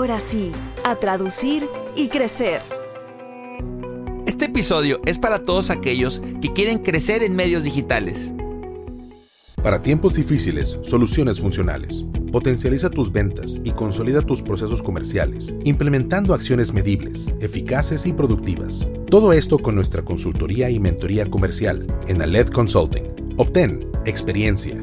ahora sí, a traducir y crecer. Este episodio es para todos aquellos que quieren crecer en medios digitales. Para tiempos difíciles, soluciones funcionales. Potencializa tus ventas y consolida tus procesos comerciales, implementando acciones medibles, eficaces y productivas. Todo esto con nuestra consultoría y mentoría comercial en Aled Consulting. Obtén experiencia,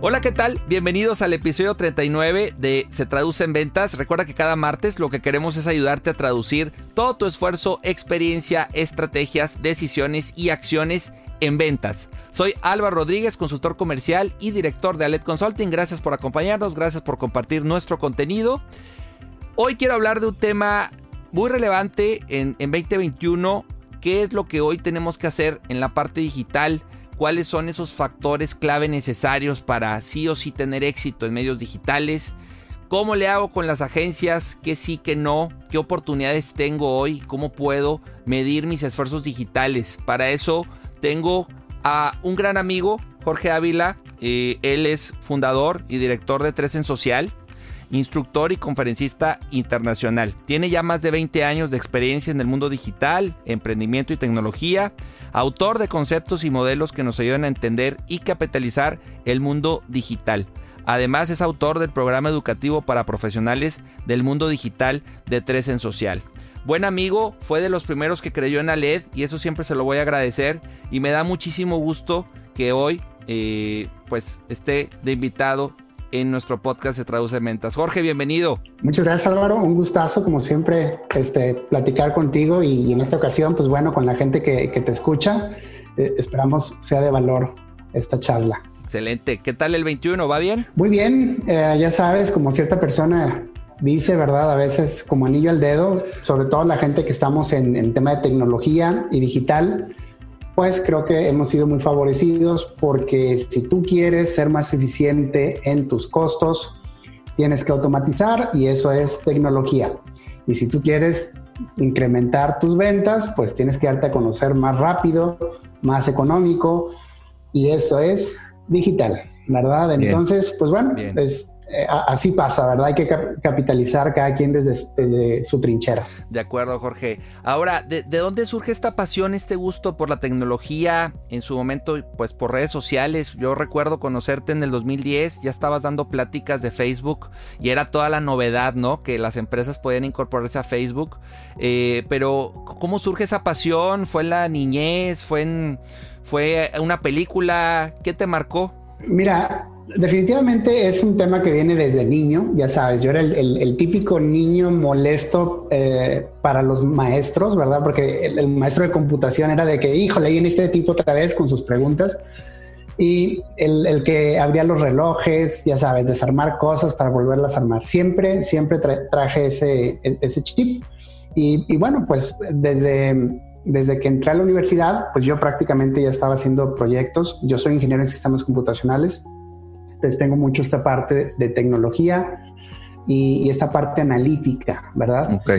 Hola, ¿qué tal? Bienvenidos al episodio 39 de Se Traduce en Ventas. Recuerda que cada martes lo que queremos es ayudarte a traducir todo tu esfuerzo, experiencia, estrategias, decisiones y acciones en ventas. Soy Álvaro Rodríguez, consultor comercial y director de Alet Consulting. Gracias por acompañarnos, gracias por compartir nuestro contenido. Hoy quiero hablar de un tema muy relevante en, 2021. ¿Qué es lo que hoy tenemos que hacer en la parte digital? ¿Cuáles son esos factores clave necesarios para sí o sí tener éxito en medios digitales? ¿Cómo le hago con las agencias? ¿Qué sí, qué no? ¿Qué oportunidades tengo hoy? ¿Cómo puedo medir mis esfuerzos digitales? Para eso tengo a un gran amigo, Jorge Ávila. Eh, él es fundador y director de Tres en Social, instructor y conferencista internacional. Tiene ya más de 20 años de experiencia en el mundo digital, emprendimiento y tecnología, autor de conceptos y modelos que nos ayudan a entender y capitalizar el mundo digital. Además es autor del programa educativo para profesionales del mundo digital de Tres en Social buen amigo, fue de los primeros que creyó en Aled y eso siempre se lo voy a agradecer y me da muchísimo gusto que hoy eh, pues esté de invitado en nuestro podcast Se Traduce Mentas. Jorge, bienvenido. Muchas gracias Álvaro, un gustazo como siempre este, platicar contigo y, en esta ocasión pues bueno con la gente que, te escucha, eh, esperamos sea de valor esta charla. Excelente. ¿Qué tal el 21? ¿Va bien? Muy bien. Eh, ya sabes, como cierta persona dice, ¿verdad? A veces como anillo al dedo, sobre todo la gente que estamos en, en tema de tecnología y digital, pues creo que hemos sido muy favorecidos porque si tú quieres ser más eficiente en tus costos, tienes que automatizar y eso es tecnología. Y si tú quieres incrementar tus ventas, pues tienes que darte a conocer más rápido, más económico y eso es digital, ¿verdad? Entonces, pues bueno, es eh, así pasa, ¿verdad? Hay que capitalizar cada quien desde, su trinchera. De acuerdo, Jorge. Ahora, ¿de, dónde surge esta pasión, este gusto por la tecnología? En su momento, pues por redes sociales. Yo recuerdo conocerte en el 2010, ya estabas dando pláticas de Facebook y era toda la novedad, ¿no? Que las empresas podían incorporarse a Facebook. Eh, pero, ¿cómo surge esa pasión? ¿Fue en la niñez? ¿Fue en fue una película? ¿Qué te marcó? Mira, definitivamente es un tema que viene desde niño, ya sabes, yo era el, típico niño molesto eh, para los maestros, ¿verdad? Porque el, maestro de computación era de que, híjole, viene este tipo otra vez con sus preguntas. Y el, que abría los relojes, ya sabes, desarmar cosas para volverlas a armar. Siempre, siempre traje ese, ese chip. Y, y bueno, pues desde, desde que entré a la universidad, pues yo prácticamente ya estaba haciendo proyectos. Yo soy ingeniero en sistemas computacionales entonces tengo mucho esta parte de tecnología y, esta parte analítica, ¿verdad? Ok.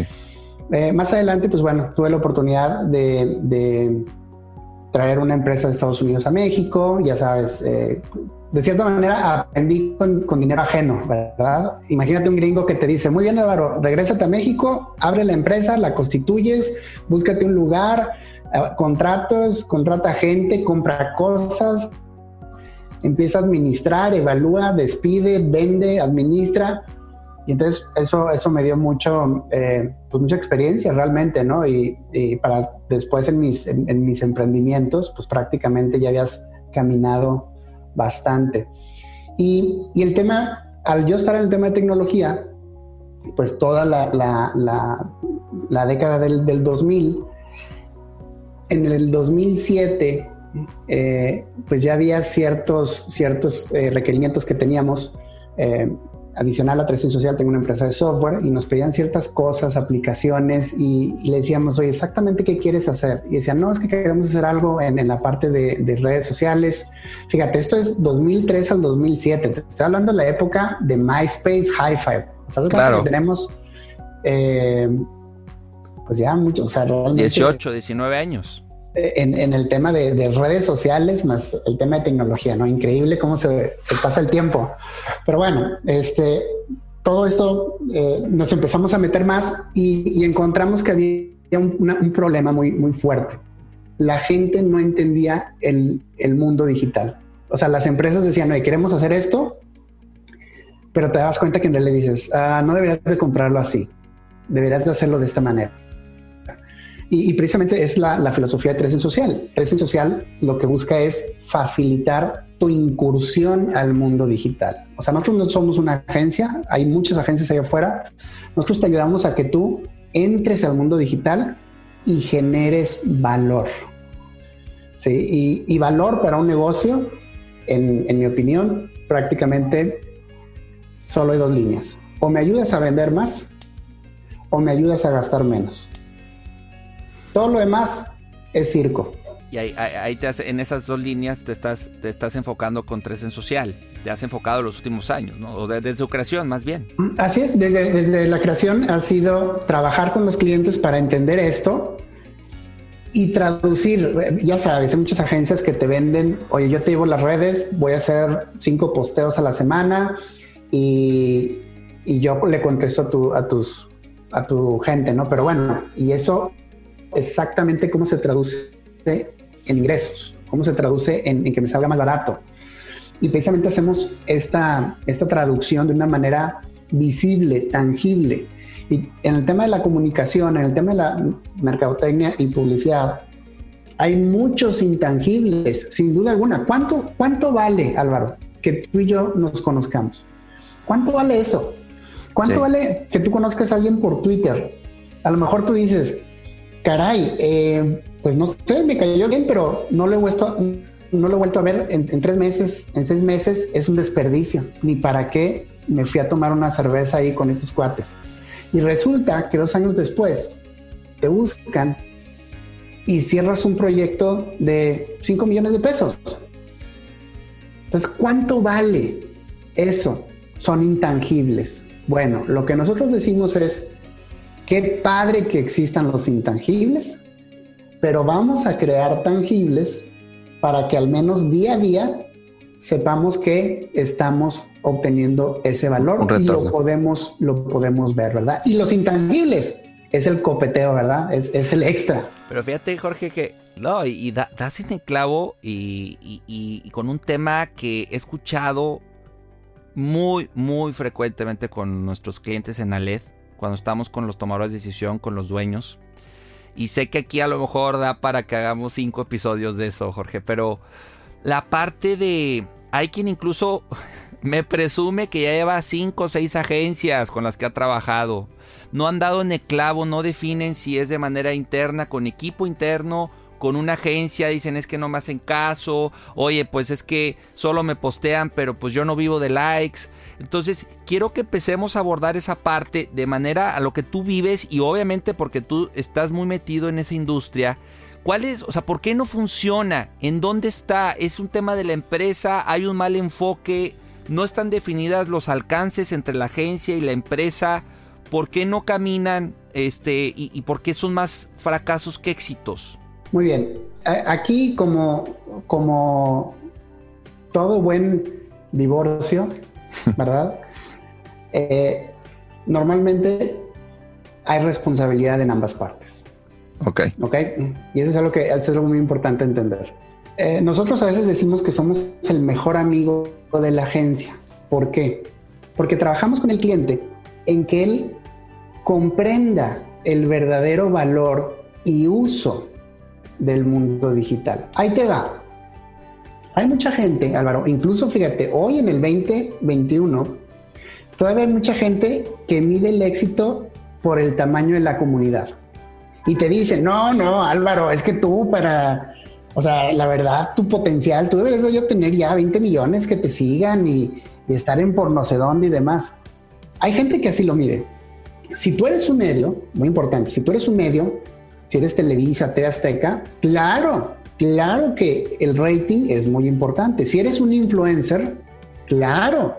Eh, más adelante, pues bueno, tuve la oportunidad de, traer una empresa de Estados Unidos a México, ya sabes, eh, de cierta manera aprendí con, dinero ajeno, ¿verdad? Imagínate un gringo que te dice, muy bien Álvaro, regrésate a México, abre la empresa, la constituyes, búscate un lugar, eh, contratos, contrata gente, compra cosas, empieza a administrar, evalúa, despide, vende, administra. Y entonces eso, eso me dio mucho, eh, pues mucha experiencia realmente, ¿no? Y, para después en mis, en mis emprendimientos, pues prácticamente ya habías caminado bastante. Y, y, el tema, al yo estar en el tema de tecnología, pues toda la, la, la, década del, del, 2000, en el 2007, eh, pues ya había ciertos, ciertos eh, requerimientos que teníamos eh, adicional a 3 Social tengo una empresa de software y nos pedían ciertas cosas, aplicaciones y, le decíamos, oye, exactamente qué quieres hacer. Y decían, no, es que queremos hacer algo en, la parte de, redes sociales. Fíjate, esto es 2003 al 2007. Te estoy hablando de la época de MySpace Hi-Fi. ¿Estás claro. que tenemos, eh, pues ya mucho, o sea, realmente... 18, 19 años en, el tema de, redes sociales más el tema de tecnología, ¿no? Increíble cómo se, pasa el tiempo. Pero bueno, este, todo esto eh, nos empezamos a meter más y, encontramos que había un, problema muy, muy fuerte. La gente no entendía el, mundo digital. O sea, las empresas decían, oye, queremos hacer esto, pero te das cuenta que en realidad dices, ah, no deberías de comprarlo así, deberías de hacerlo de esta manera. Y, precisamente es la, filosofía de Tresen Social. Tresen Social lo que busca es facilitar tu incursión al mundo digital. O sea, nosotros no somos una agencia, hay muchas agencias allá afuera. Nosotros te ayudamos a que tú entres al mundo digital y generes valor. Sí, y, valor para un negocio, en, en mi opinión, prácticamente solo hay dos líneas. O me ayudas a vender más o me ayudas a gastar menos. Todo lo demás es circo. Y ahí, te en esas dos líneas te estás, te estás enfocando con tres en social. Te has enfocado los últimos años, ¿no? O desde, su creación, más bien. Así es, desde, desde la creación ha sido trabajar con los clientes para entender esto y traducir. Ya sabes, hay muchas agencias que te venden, oye, yo te llevo las redes, voy a hacer cinco posteos a la semana y, y yo le contesto a, tu, a, tus, a tu gente, ¿no? Pero bueno, y eso exactamente cómo se traduce en ingresos, cómo se traduce en, que me salga más barato. Y precisamente hacemos esta, esta traducción de una manera visible, tangible. Y en el tema de la comunicación, en el tema de la mercadotecnia y publicidad, hay muchos intangibles, sin duda alguna. ¿Cuánto, cuánto vale, Álvaro, que tú y yo nos conozcamos? ¿Cuánto vale eso? ¿Cuánto vale que tú conozcas a alguien por Twitter? A lo mejor tú dices, caray, eh, pues no sé, me cayó bien, pero no lo he vuelto, no lo he vuelto a ver en, tres meses, en seis meses, es un desperdicio. Ni para qué me fui a tomar una cerveza ahí con estos cuates. Y resulta que dos años después te buscan y cierras un proyecto de 5 millones de pesos. Entonces, ¿cuánto vale eso? Son intangibles. Bueno, lo que nosotros decimos es, Qué padre que existan los intangibles, pero vamos a crear tangibles para que al menos día a día sepamos que estamos obteniendo ese valor y lo podemos, lo podemos ver, ¿verdad? Y los intangibles es el copeteo, ¿verdad? Es, el extra. Pero fíjate, Jorge, que no, y, das en el clavo y, y, con un tema que he escuchado muy, muy frecuentemente con nuestros clientes en Aled cuando estamos con los tomadores de decisión, con los dueños. Y sé que aquí a lo mejor da para que hagamos cinco episodios de eso, Jorge, pero la parte de... Hay quien incluso me presume que ya lleva cinco o seis agencias con las que ha trabajado. No han dado en el clavo, no definen si es de manera interna, con equipo interno con una agencia, dicen es que no me hacen caso, oye, pues es que solo me postean, pero pues yo no vivo de likes. Entonces, quiero que empecemos a abordar esa parte de manera a lo que tú vives y obviamente porque tú estás muy metido en esa industria. ¿Cuál es, o sea, por qué no funciona? ¿En dónde está? ¿Es un tema de la empresa? ¿Hay un mal enfoque? ¿No están definidas los alcances entre la agencia y la empresa? ¿Por qué no caminan? Este, y, y por qué son más fracasos que éxitos? Muy bien. Aquí, como, como todo buen divorcio, ¿verdad? Eh, normalmente hay responsabilidad en ambas partes. Ok. Ok. Y eso es algo que es algo muy importante entender. Eh, nosotros a veces decimos que somos el mejor amigo de la agencia. ¿Por qué? Porque trabajamos con el cliente en que él comprenda el verdadero valor y uso del mundo digital. Ahí te va. Hay mucha gente, Álvaro, incluso fíjate, hoy en el 2021, todavía hay mucha gente que mide el éxito por el tamaño de la comunidad. Y te dicen, no, no, Álvaro, es que tú para, o sea, la verdad, tu potencial, tú deberías de tener ya 20 millones que te sigan y, y estar en por no sé dónde y demás. Hay gente que así lo mide. Si tú eres un medio, muy importante, si tú eres un medio, si eres Televisa, TV Azteca, claro, claro que el rating es muy importante. Si eres un influencer, claro,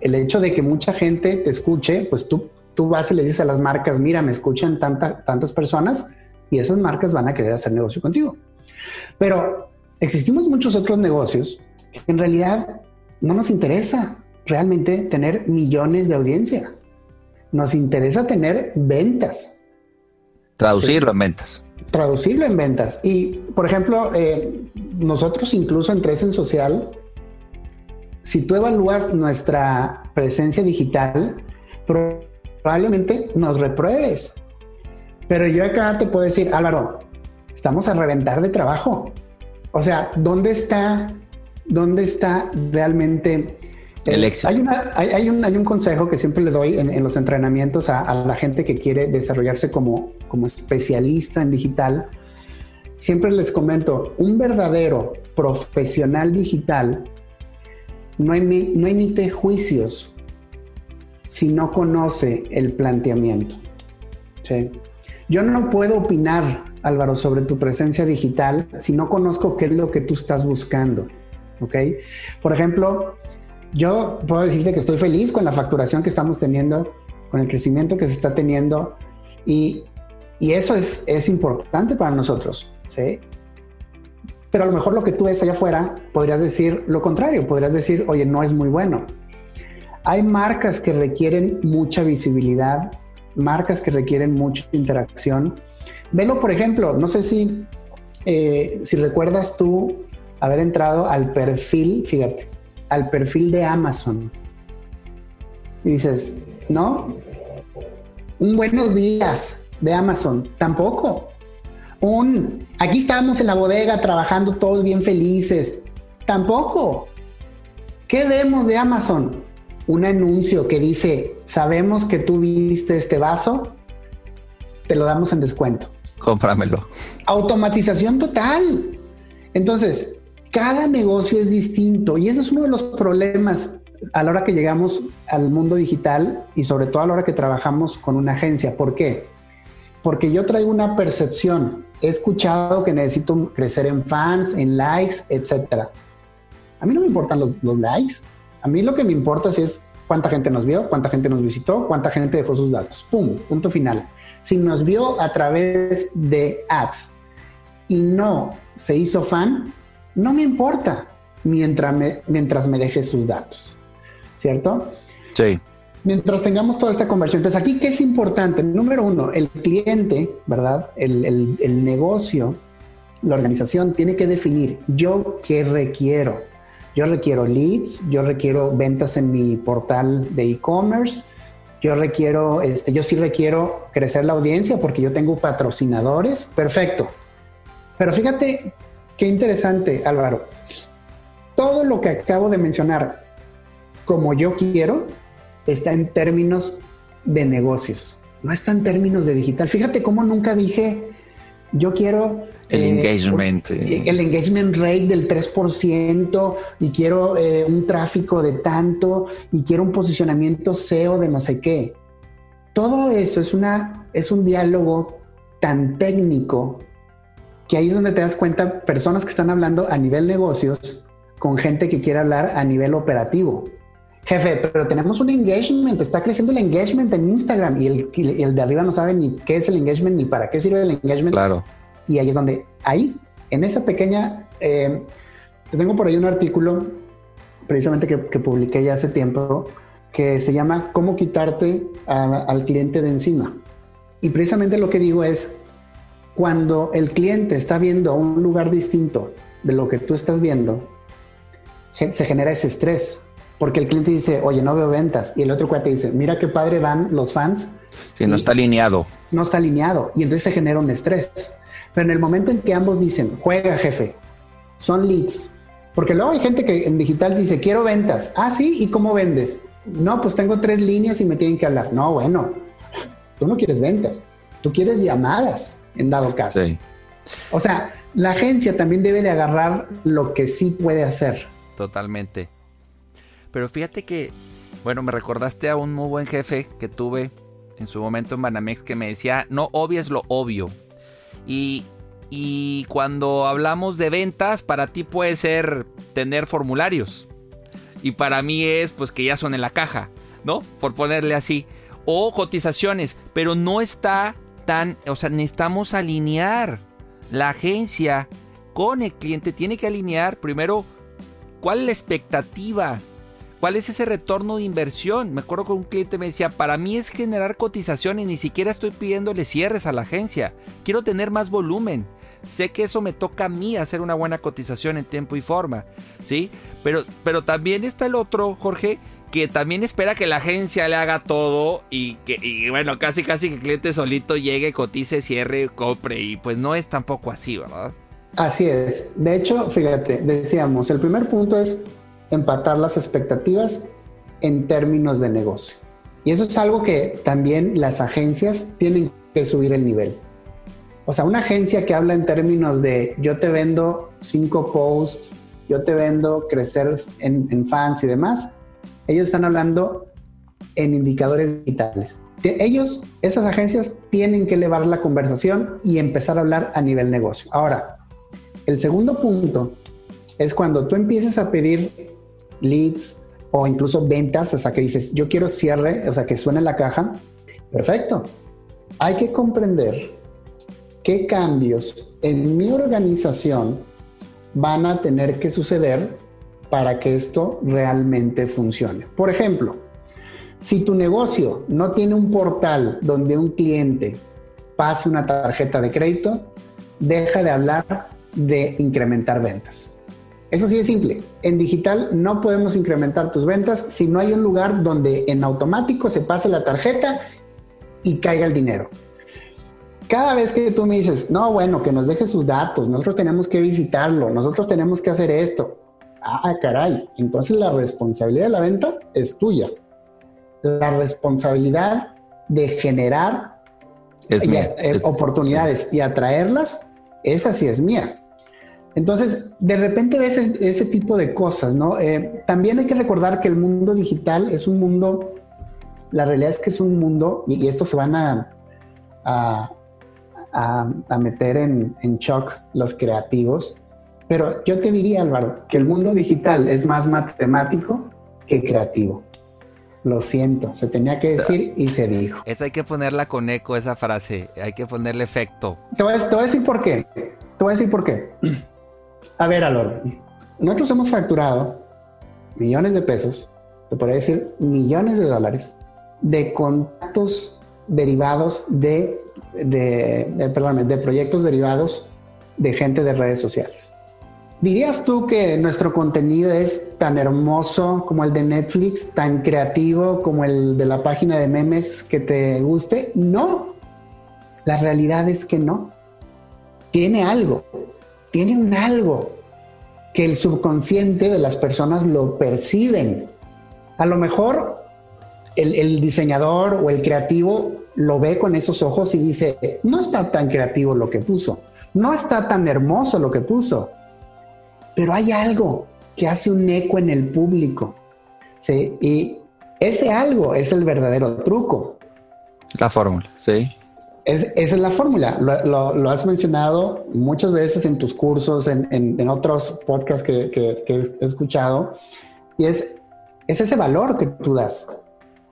el hecho de que mucha gente te escuche, pues tú, tú vas y le dices a las marcas, mira, me escuchan tantas personas y esas marcas van a querer hacer negocio contigo. Pero existimos muchos otros negocios que en realidad no nos interesa realmente tener millones de audiencia. Nos interesa tener ventas. Traducirlo en ventas. Traducirlo en ventas. Y, por ejemplo, eh, nosotros incluso en Tres en Social, si tú evalúas nuestra presencia digital, probablemente nos repruebes. Pero yo acá te puedo decir, Álvaro, estamos a reventar de trabajo. O sea, ¿dónde está, dónde está realmente el éxito. Hay, hay, un, hay, un, consejo que siempre le doy en, los entrenamientos a, la gente que quiere desarrollarse como, como especialista en digital. Siempre les comento, un verdadero profesional digital no, no emite juicios si no conoce el planteamiento. Yo no puedo opinar, Álvaro, sobre tu presencia digital si no conozco qué es lo que tú estás buscando. ¿ok? Por ejemplo, yo puedo decirte que estoy feliz con la facturación que estamos teniendo, con el crecimiento que se está teniendo y, y eso es, es importante para nosotros, ¿sí? Pero a lo mejor lo que tú ves allá afuera, podrías decir lo contrario, podrías decir, oye, no es muy bueno. Hay marcas que requieren mucha visibilidad, marcas que requieren mucha interacción. Velo, por ejemplo, no sé si, eh, si recuerdas tú haber entrado al perfil, fíjate, al perfil de Amazon. Y dices, no, un buenos días de Amazon, tampoco. Un, aquí estamos en la bodega trabajando todos bien felices, tampoco. ¿Qué vemos de Amazon? Un anuncio que dice, sabemos que tú viste este vaso, te lo damos en descuento. Cómpramelo. Automatización total. Entonces, cada negocio es distinto y ese es uno de los problemas a la hora que llegamos al mundo digital y sobre todo a la hora que trabajamos con una agencia. ¿Por qué? Porque yo traigo una percepción. He escuchado que necesito crecer en fans, en likes, etc. A mí no me importan los, likes. A mí lo que me importa es cuánta gente nos vio, cuánta gente nos visitó, cuánta gente dejó sus datos. ¡Pum! Punto final. Si nos vio a través de ads y no se hizo fan, no me importa mientras me, mientras me deje sus datos, ¿cierto? Sí. Mientras tengamos toda esta conversión. Entonces, aquí, ¿qué es importante? Número uno, el cliente, ¿verdad? El, el negocio, la organización tiene que definir yo qué requiero. Yo requiero leads, yo requiero ventas en mi portal de e-commerce, yo requiero, este, yo sí requiero crecer la audiencia porque yo tengo patrocinadores. Perfecto. Pero fíjate Qué interesante, Álvaro. Todo lo que acabo de mencionar, como yo quiero, está en términos de negocios, no está en términos de digital. Fíjate cómo nunca dije, yo quiero... El eh, engagement. El engagement rate del 3% y quiero eh, un tráfico de tanto y quiero un posicionamiento SEO de no sé qué. Todo eso es, una, es un diálogo tan técnico que ahí es donde te das cuenta personas que están hablando a nivel negocios con gente que quiere hablar a nivel operativo. Jefe, pero tenemos un engagement, está creciendo el engagement en Instagram y el, el, de arriba no sabe ni qué es el engagement ni para qué sirve el engagement. Claro. Y ahí es donde, ahí, en esa pequeña, eh, te tengo por ahí un artículo precisamente que, publiqué ya hace tiempo, que se llama Cómo quitarte al cliente de encima. Y precisamente lo que digo es, cuando el cliente está viendo un lugar distinto de lo que tú estás viendo, se genera ese estrés. Porque el cliente dice, oye, no veo ventas. Y el otro cuate dice, mira qué padre van los fans. Sí, no está alineado. No está alineado. Y entonces se genera un estrés. Pero en el momento en que ambos dicen, juega jefe, son leads. Porque luego hay gente que en digital dice, quiero ventas. Ah, sí, ¿y cómo vendes? No, pues tengo tres líneas y me tienen que hablar. No, bueno, tú no quieres ventas, tú quieres llamadas en dado caso. Sí. O sea, la agencia también debe de agarrar lo que sí puede hacer. Totalmente. Pero fíjate que, bueno, me recordaste a un muy buen jefe que tuve en su momento en Banamex que me decía, no obvies lo obvio. Y, y cuando hablamos de ventas, para ti puede ser tener formularios. Y para mí es pues que ya son en la caja, ¿no? Por ponerle así. O cotizaciones, pero no está tan, o sea, necesitamos alinear la agencia con el cliente. Tiene que alinear primero cuál es la expectativa ¿Cuál es ese retorno de inversión? Me acuerdo que un cliente me decía, para mí es generar cotizaciones, ni siquiera estoy pidiéndole cierres a la agencia. Quiero tener más volumen. Sé que eso me toca a mí hacer una buena cotización en tiempo y forma, ¿sí? Pero, pero también está el otro, Jorge, que también espera que la agencia le haga todo y que, y bueno, casi casi que el cliente solito llegue, cotice, cierre, compre y pues no es tampoco así, ¿verdad? Así es. De hecho, fíjate, decíamos, el primer punto es empatar las expectativas en términos de negocio. Y eso es algo que también las agencias tienen que subir el nivel. O sea, una agencia que habla en términos de yo te vendo cinco posts, yo te vendo crecer en, fans y demás, ellos están hablando en indicadores digitales. Ellos, esas agencias, tienen que elevar la conversación y empezar a hablar a nivel negocio. Ahora, el segundo punto es cuando tú empieces a pedir leads o incluso ventas, o sea, que dices, yo quiero cierre, o sea, que suene la caja. Perfecto. Hay que comprender qué cambios en mi organización van a tener que suceder para que esto realmente funcione. Por ejemplo, si tu negocio no tiene un portal donde un cliente pase una tarjeta de crédito, deja de hablar de incrementar ventas. Eso sí es simple. En digital no podemos incrementar tus ventas si no hay un lugar donde en automático se pase la tarjeta y caiga el dinero. Cada vez que tú me dices, no, bueno, que nos deje sus datos, nosotros tenemos que visitarlo, nosotros tenemos que hacer esto. Ah, caray, entonces la responsabilidad de la venta es tuya. La responsabilidad de generar eh, oportunidades y atraerlas, esa sí es mía. Entonces, de repente ves ese, tipo de cosas, ¿no? Eh, también hay que recordar que el mundo digital es un mundo, la realidad es que es un mundo, y, esto se van a, a, meter en, en shock los creativos, pero yo te diría, Álvaro, que el mundo digital es más matemático que creativo. Lo siento, se tenía que decir y se dijo. Esa hay que ponerla con eco, esa frase. Hay que ponerle efecto. Te voy, te voy a decir por qué. Te voy a decir por qué. A ver, Alor, nosotros hemos facturado millones de pesos, te podría decir millones de dólares, de contactos derivados de, de, de proyectos derivados de gente de redes sociales. ¿Dirías tú que nuestro contenido es tan hermoso como el de Netflix, tan creativo como el de la página de memes que te guste? No, la realidad es que no. Tiene algo, tiene un algo que el subconsciente de las personas lo perciben. A lo mejor el, diseñador o el creativo lo ve con esos ojos y dice, no está tan creativo lo que puso, no está tan hermoso lo que puso, pero hay algo que hace un eco en el público. ¿sí? Y ese algo es el verdadero truco. La fórmula, sí. Es, esa es la fórmula. Lo, has mencionado muchas veces en tus cursos, en, otros podcasts que, he escuchado. Y es, es ese valor que tú das,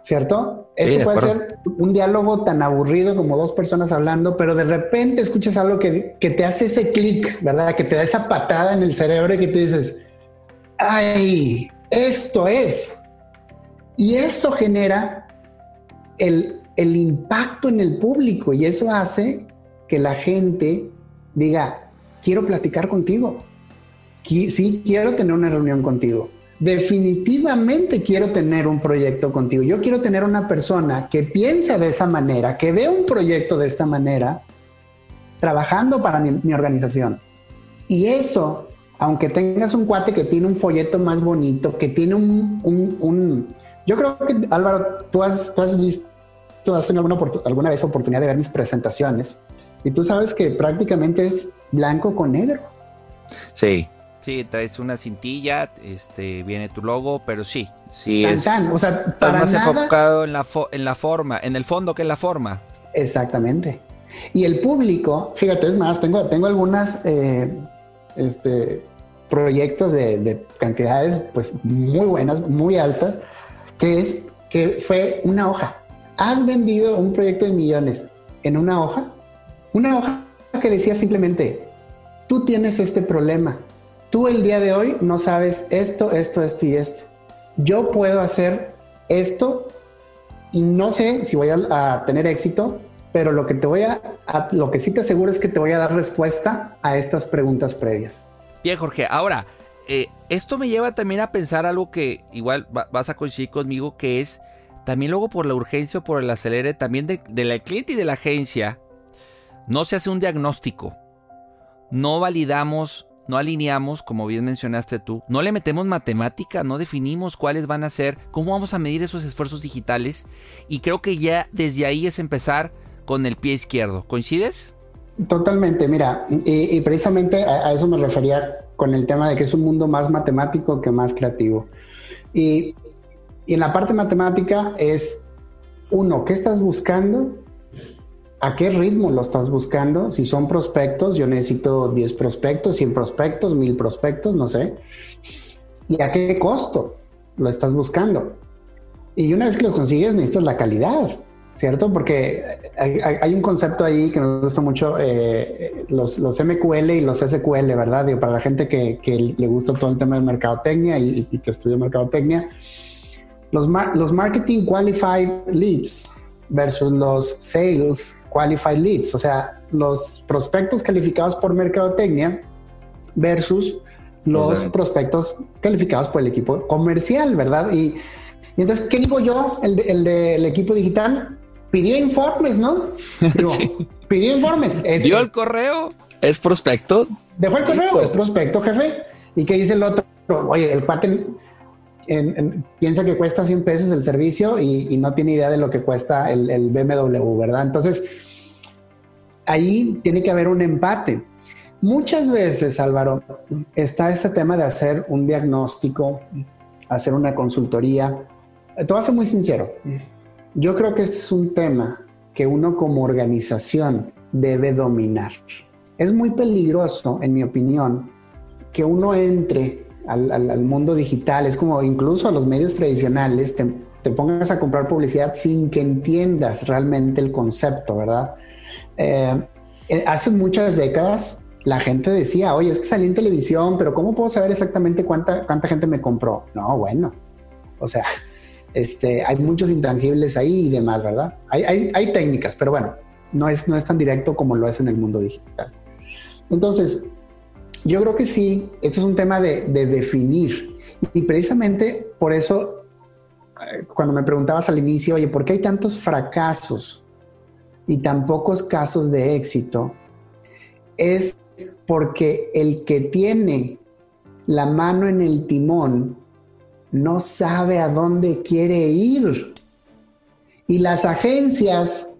¿cierto? Esto puede ser un diálogo tan aburrido como dos personas hablando, pero de repente escuchas algo que, que te hace ese clic, ¿verdad? Que te da esa patada en el cerebro y que te dices, ay, esto es. Y eso genera el, el impacto en el público y eso hace que la gente diga, quiero platicar contigo. Sí, quiero tener una reunión contigo. Definitivamente quiero tener un proyecto contigo. Yo quiero tener una persona que piensa de esa manera, que ve un proyecto de esta manera, trabajando para mi, organización. Y eso, aunque tengas un cuate que tiene un folleto más bonito, que tiene un... yo creo que, Álvaro, tú has, tú has visto, has tenido alguna, alguna vez oportunidad de ver mis presentaciones y tú sabes que prácticamente es blanco con negro. Sí, Sí, traes una cintilla, este, viene tu logo, pero sí, sí es. O sea, estás más enfocado en la, en la forma, en el fondo que en la forma. Exactamente. Y el público, fíjate, es más, tengo, tengo algunas eh, este, proyectos de, de, cantidades pues muy buenas, muy altas, que es que fue una hoja. Has vendido un proyecto de millones en una hoja, una hoja que decía simplemente, tú tienes este problema, Tú el día de hoy no sabes esto, esto, esto y esto. Yo puedo hacer esto y no sé si voy a, tener éxito, pero lo que te voy a, lo que sí te aseguro es que te voy a dar respuesta a estas preguntas previas. Bien, Jorge. Ahora, eh, esto me lleva también a pensar algo que igual vas a coincidir conmigo, que es también luego por la urgencia o por el acelere también del de cliente y de la agencia, no se hace un diagnóstico. No validamos no alineamos, como bien mencionaste tú, no le metemos matemática, no definimos cuáles van a ser, cómo vamos a medir esos esfuerzos digitales y creo que ya desde ahí es empezar con el pie izquierdo. ¿Coincides? Totalmente, mira, y, precisamente a, eso me refería con el tema de que es un mundo más matemático que más creativo. Y, y en la parte matemática es, uno, ¿qué estás buscando? ¿A qué ritmo lo estás buscando? Si son prospectos, yo necesito 10 prospectos, 100 prospectos, 1000 prospectos, no sé. ¿Y a qué costo lo estás buscando? Y una vez que los consigues, necesitas la calidad, ¿cierto? Porque hay, un concepto ahí que me gusta mucho, eh, los, MQL y los SQL, ¿verdad? para la gente que, le gusta todo el tema de mercadotecnia y, que estudia mercadotecnia, los, los marketing qualified leads versus los sales qualified leads, o sea, los prospectos calificados por mercadotecnia versus los prospectos calificados por el equipo comercial, ¿verdad? Y, entonces, ¿qué digo yo? El, el del equipo digital pidió informes, ¿no? Pidió informes. ¿Dio el correo? ¿Es prospecto? Dejó el correo, es prospecto, jefe. ¿Y qué dice el otro? Oye, el cuate piensa que cuesta 100 pesos el servicio y, no tiene idea de lo que cuesta el, el, BMW, ¿verdad? Entonces, ahí tiene que haber un empate. Muchas veces, Álvaro, está este tema de hacer un diagnóstico, hacer una consultoría. Te voy a ser muy sincero. Yo creo que este es un tema que uno como organización debe dominar. Es muy peligroso, en mi opinión, que uno entre al, mundo digital, es como incluso a los medios tradicionales, te, pongas a comprar publicidad sin que entiendas realmente el concepto, ¿verdad? Eh, eh, hace muchas décadas la gente decía, oye, es que salí en televisión, pero ¿cómo puedo saber exactamente cuánta, cuánta gente me compró? No, bueno, o sea, este, hay muchos intangibles ahí y demás, ¿verdad? Hay, hay, técnicas, pero bueno, no es, no es tan directo como lo es en el mundo digital. Entonces, yo creo que sí, esto es un tema de, definir. Y precisamente por eso, eh, cuando me preguntabas al inicio, oye, ¿por qué hay tantos fracasos y tan pocos casos de éxito? Es porque el que tiene la mano en el timón no sabe a dónde quiere ir. Y las agencias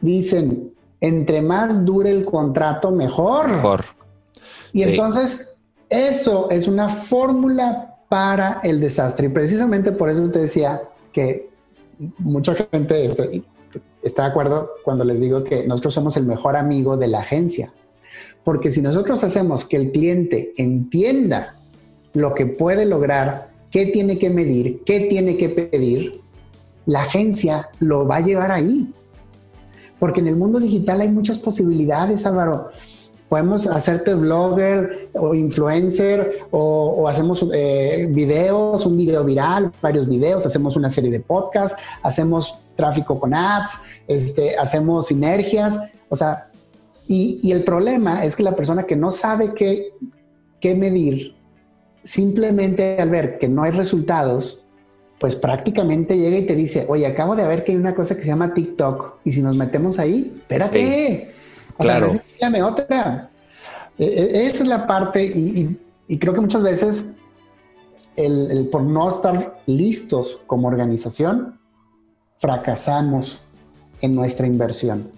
dicen, entre más dure el contrato, mejor. Mejor. Y entonces eso es una fórmula para el desastre. Y precisamente por eso te decía que mucha gente está, de acuerdo cuando les digo que nosotros somos el mejor amigo de la agencia. Porque si nosotros hacemos que el cliente entienda lo que puede lograr, qué tiene que medir, qué tiene que pedir, la agencia lo va a llevar ahí. Porque en el mundo digital hay muchas posibilidades, Álvaro podemos hacerte blogger o influencer o, hacemos eh, videos, un video viral, varios videos, hacemos una serie de podcasts, hacemos tráfico con ads, este, hacemos sinergias, o sea, y, y, el problema es que la persona que no sabe qué, qué medir, simplemente al ver que no hay resultados, pues prácticamente llega y te dice, oye, acabo de ver que hay una cosa que se llama TikTok y si nos metemos ahí, espérate, o claro. sea, otra. E, e, esa es la parte y, creo que muchas veces el, por no estar listos como organización, fracasamos en nuestra inversión.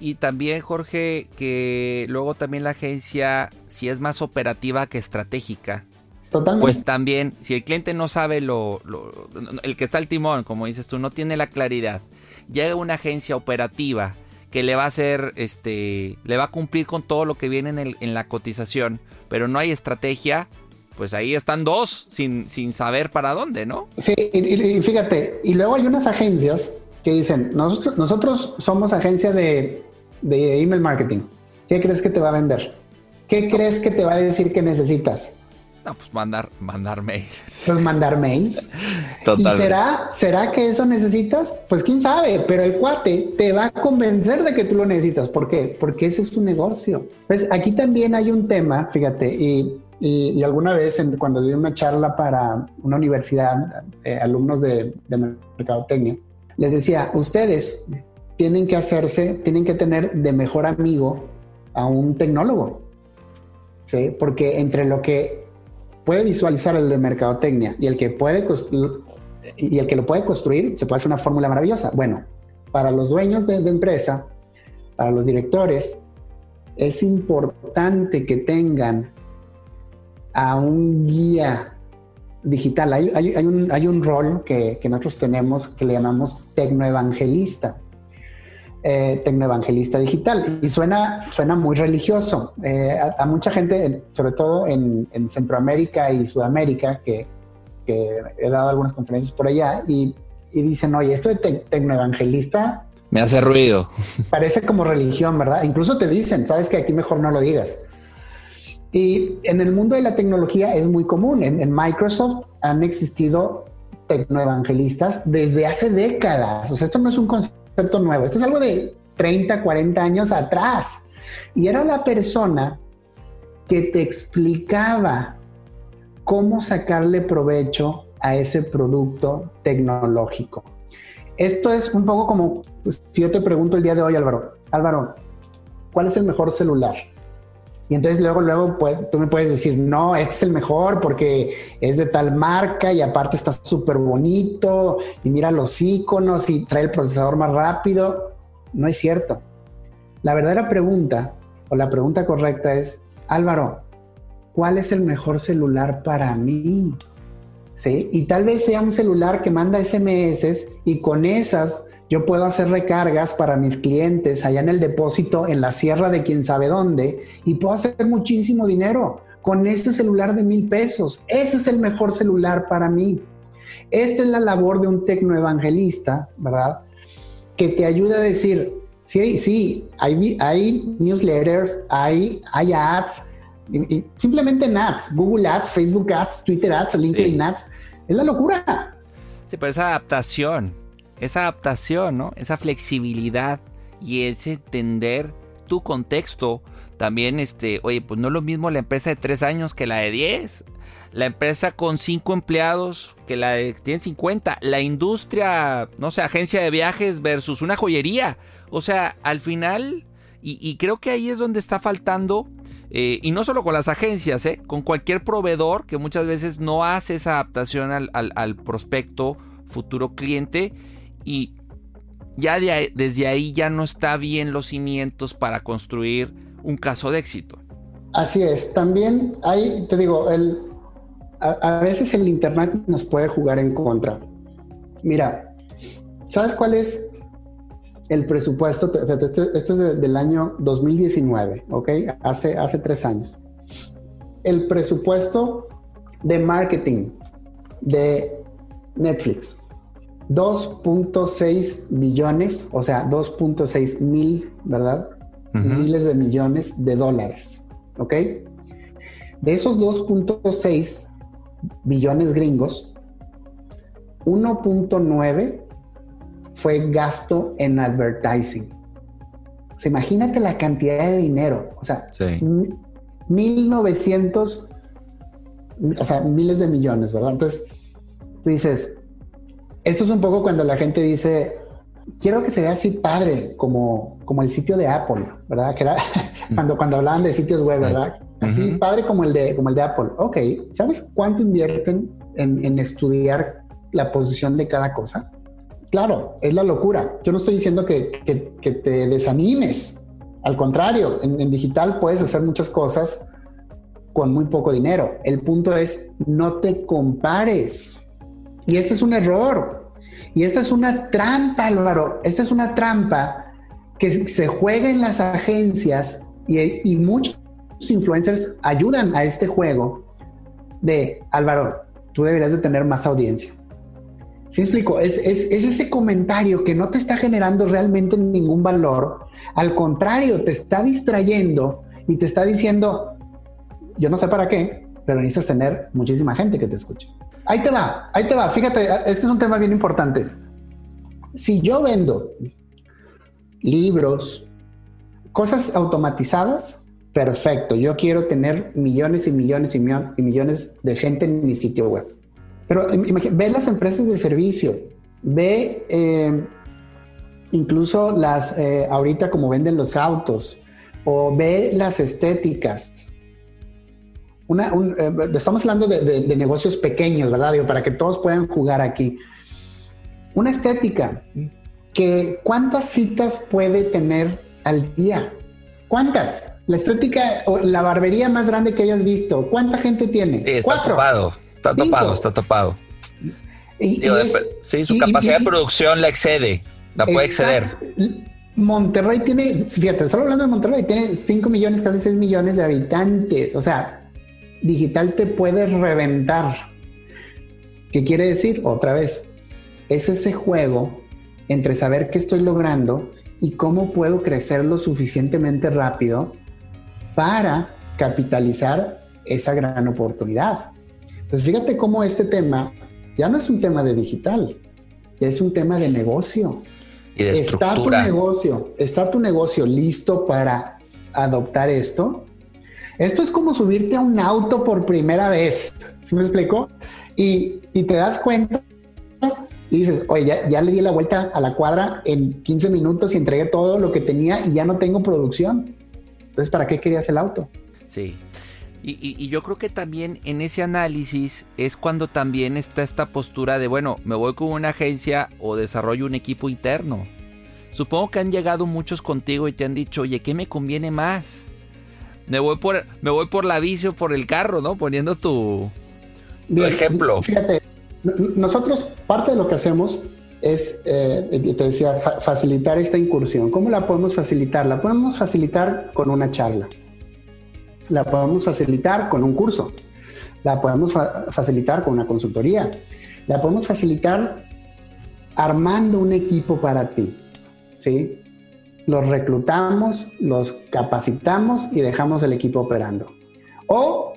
Y también, Jorge, que luego también la agencia, si es más operativa que estratégica, pues también, si el cliente no sabe lo, el que está al timón, como dices tú, no tiene la claridad, llega una agencia operativa que le va a hacer, este, le va a cumplir con todo lo que viene en, el, en la cotización, pero no hay estrategia, pues ahí están dos sin, sin saber para dónde, ¿no? Sí, y, fíjate, y luego hay unas agencias que dicen, nosotros, nosotros somos agencia de, de email marketing. ¿Qué crees que te va a vender? ¿Qué crees que te va a decir que necesitas? Pues mandar, mandar mails. Pues mandar mails. ¿Y será, será que eso necesitas? Pues quién sabe, pero el cuate te va a convencer de que tú lo necesitas. ¿Por qué? Porque ese es tu negocio. Pues aquí también hay un tema, fíjate, y, y, alguna vez cuando di una charla para una universidad, eh, alumnos de, de mercadotecnia, les decía, ustedes tienen que hacerse, tienen que tener de mejor amigo a un tecnólogo. ¿sí? Porque entre lo que puede visualizar el de mercadotecnia y el que puede y el que lo puede construir, se puede hacer una fórmula maravillosa. Bueno, para los dueños de, empresa, para los directores, es importante que tengan a un guía digital. Hay, un, hay un, rol que, que, nosotros tenemos que le llamamos tecnoevangelista eh, tecnoevangelista digital. Y suena, suena muy religioso. Eh, a, mucha gente, sobre todo en, Centroamérica y Sudamérica, que, he dado algunas conferencias por allá, y, dicen, oye, esto de tecnoevangelista... Me hace ruido. Parece como religión, ¿verdad? Incluso te dicen, sabes que aquí mejor no lo digas. Y en el mundo de la tecnología es muy común. En, en Microsoft han existido tecnoevangelistas desde hace décadas. O sea, esto no es un concepto nuevo. Esto es algo de 30, 40 años atrás. Y era la persona que te explicaba cómo sacarle provecho a ese producto tecnológico. Esto es un poco como pues, si yo te pregunto el día de hoy, Álvaro, Álvaro, ¿cuál es el mejor celular? Y entonces luego, luego tú me puedes decir, no, este es el mejor porque es de tal marca y aparte está súper bonito y mira los iconos y trae el procesador más rápido. No es cierto. La verdadera pregunta o la pregunta correcta es, Álvaro, ¿cuál es el mejor celular para mí? ¿Sí? Y tal vez sea un celular que manda SMS y con esas yo puedo hacer recargas para mis clientes allá en el depósito, en la sierra de quién sabe dónde, y puedo hacer muchísimo dinero con este celular de mil pesos. Ese es el mejor celular para mí. Esta es la labor de un tecnoevangelista, ¿verdad? Que te ayuda a decir, sí, sí, hay, hay newsletters, hay, hay ads, y, simplemente en ads, Google Ads, Facebook Ads, Twitter Ads, LinkedIn Ads. Es la locura. Sí, pero esa adaptación esa adaptación, ¿no? Esa flexibilidad y ese entender tu contexto. También, este, oye, pues no es lo mismo la empresa de tres años que la de 10. La empresa con cinco empleados que la de tiene 50. La industria, no sé, agencia de viajes versus una joyería. O sea, al final, y, creo que ahí es donde está faltando, eh, y no solo con las agencias, ¿eh? con cualquier proveedor que muchas veces no hace esa adaptación al, al prospecto futuro cliente y ya desde ahí ya no está bien los cimientos para construir un caso de éxito. Así es, también hay, te digo, el, a, veces el Internet nos puede jugar en contra. Mira, ¿sabes cuál es el presupuesto? Esto es del año 2019, ¿ok? Hace, hace tres años. El presupuesto de marketing de Netflix 2.6 billones, o sea, 2.6 mil, ¿verdad? miles de millones de dólares. ¿Ok? De esos 2.6 billones gringos, 1.9 fue gasto en advertising. O sea, imagínate la cantidad de dinero. O sea, 1900, o sea, miles de millones, ¿verdad? Entonces, tú dices, esto es un poco cuando la gente dice, quiero que se vea así padre, como, como el sitio de Apple, ¿verdad? Que era cuando, cuando hablaban de sitios web, ¿verdad? Así padre como el, de, como el de Apple. Ok, ¿sabes cuánto invierten en, en estudiar la posición de cada cosa? Claro, es la locura. Yo no estoy diciendo que, que, te desanimes. Al contrario, en, digital puedes hacer muchas cosas con muy poco dinero. El punto es, no te compares. Y este es un error. Y esta es una trampa, Álvaro. Esta es una trampa que se juega en las agencias y, muchos influencers ayudan a este juego de, Álvaro, tú deberías de tener más audiencia ¿Sí explico? Es, ese comentario que no te está generando realmente ningún valor. Al contrario, te está distrayendo y te está diciendo, yo no sé para qué, pero necesitas tener muchísima gente que te escuche. Ahí te va, ahí te va. Fíjate, este es un tema bien importante. Si yo vendo libros, cosas automatizadas, perfecto. Yo quiero tener millones y millones y millones de gente en mi sitio web pero ve las empresas de servicio, ve eh, incluso las, eh, ahorita como venden los autos, o ve las estéticas. Una, eh, estamos hablando de, negocios pequeños, ¿verdad? Digo, para que todos puedan jugar aquí. Una estética, que ¿cuántas citas puede tener al día? ¿Cuántas? La estética o la barbería más grande que hayas visto, ¿cuánta gente tiene? Sí, está Cuatro. Está topado, está topado. Y, sí, su capacidad de producción la excede, la puede exceder. Monterrey tiene, fíjate, solo hablando de Monterrey, tiene 5 millones, casi 6 millones de habitantes. O sea, digital te puede reventar. ¿Qué quiere decir? Otra vez, es ese juego entre saber qué estoy logrando y cómo puedo crecer lo suficientemente rápido para capitalizar esa gran oportunidad. Entonces, fíjate cómo este tema ya no es un tema de digital, es un tema de negocio. Y de está tu negocio, está tu negocio listo para adoptar esto. Esto es como subirte a un auto por primera vez. ¿Sí me explico? Y, y te das cuenta y dices, oye, ya, le di la vuelta a la cuadra en 15 minutos y entregué todo lo que tenía y ya no tengo producción. Entonces, ¿para qué querías el auto? Sí. Y, yo creo que también en ese análisis es cuando también está esta postura de, bueno, me voy con una agencia o desarrollo un equipo interno. Supongo que han llegado muchos contigo y te han dicho, oye, ¿qué me conviene más? Me voy por, me voy por la bici o por el carro, ¿no? Poniendo tu, ejemplo. Fíjate, nosotros parte de lo que hacemos es, eh, te decía, facilitar esta incursión. ¿Cómo la podemos facilitar? La podemos facilitar con una charla la podemos facilitar con un curso, la podemos facilitar con una consultoría, la podemos facilitar armando un equipo para ti, ¿sí? Los reclutamos, los capacitamos y dejamos el equipo operando. O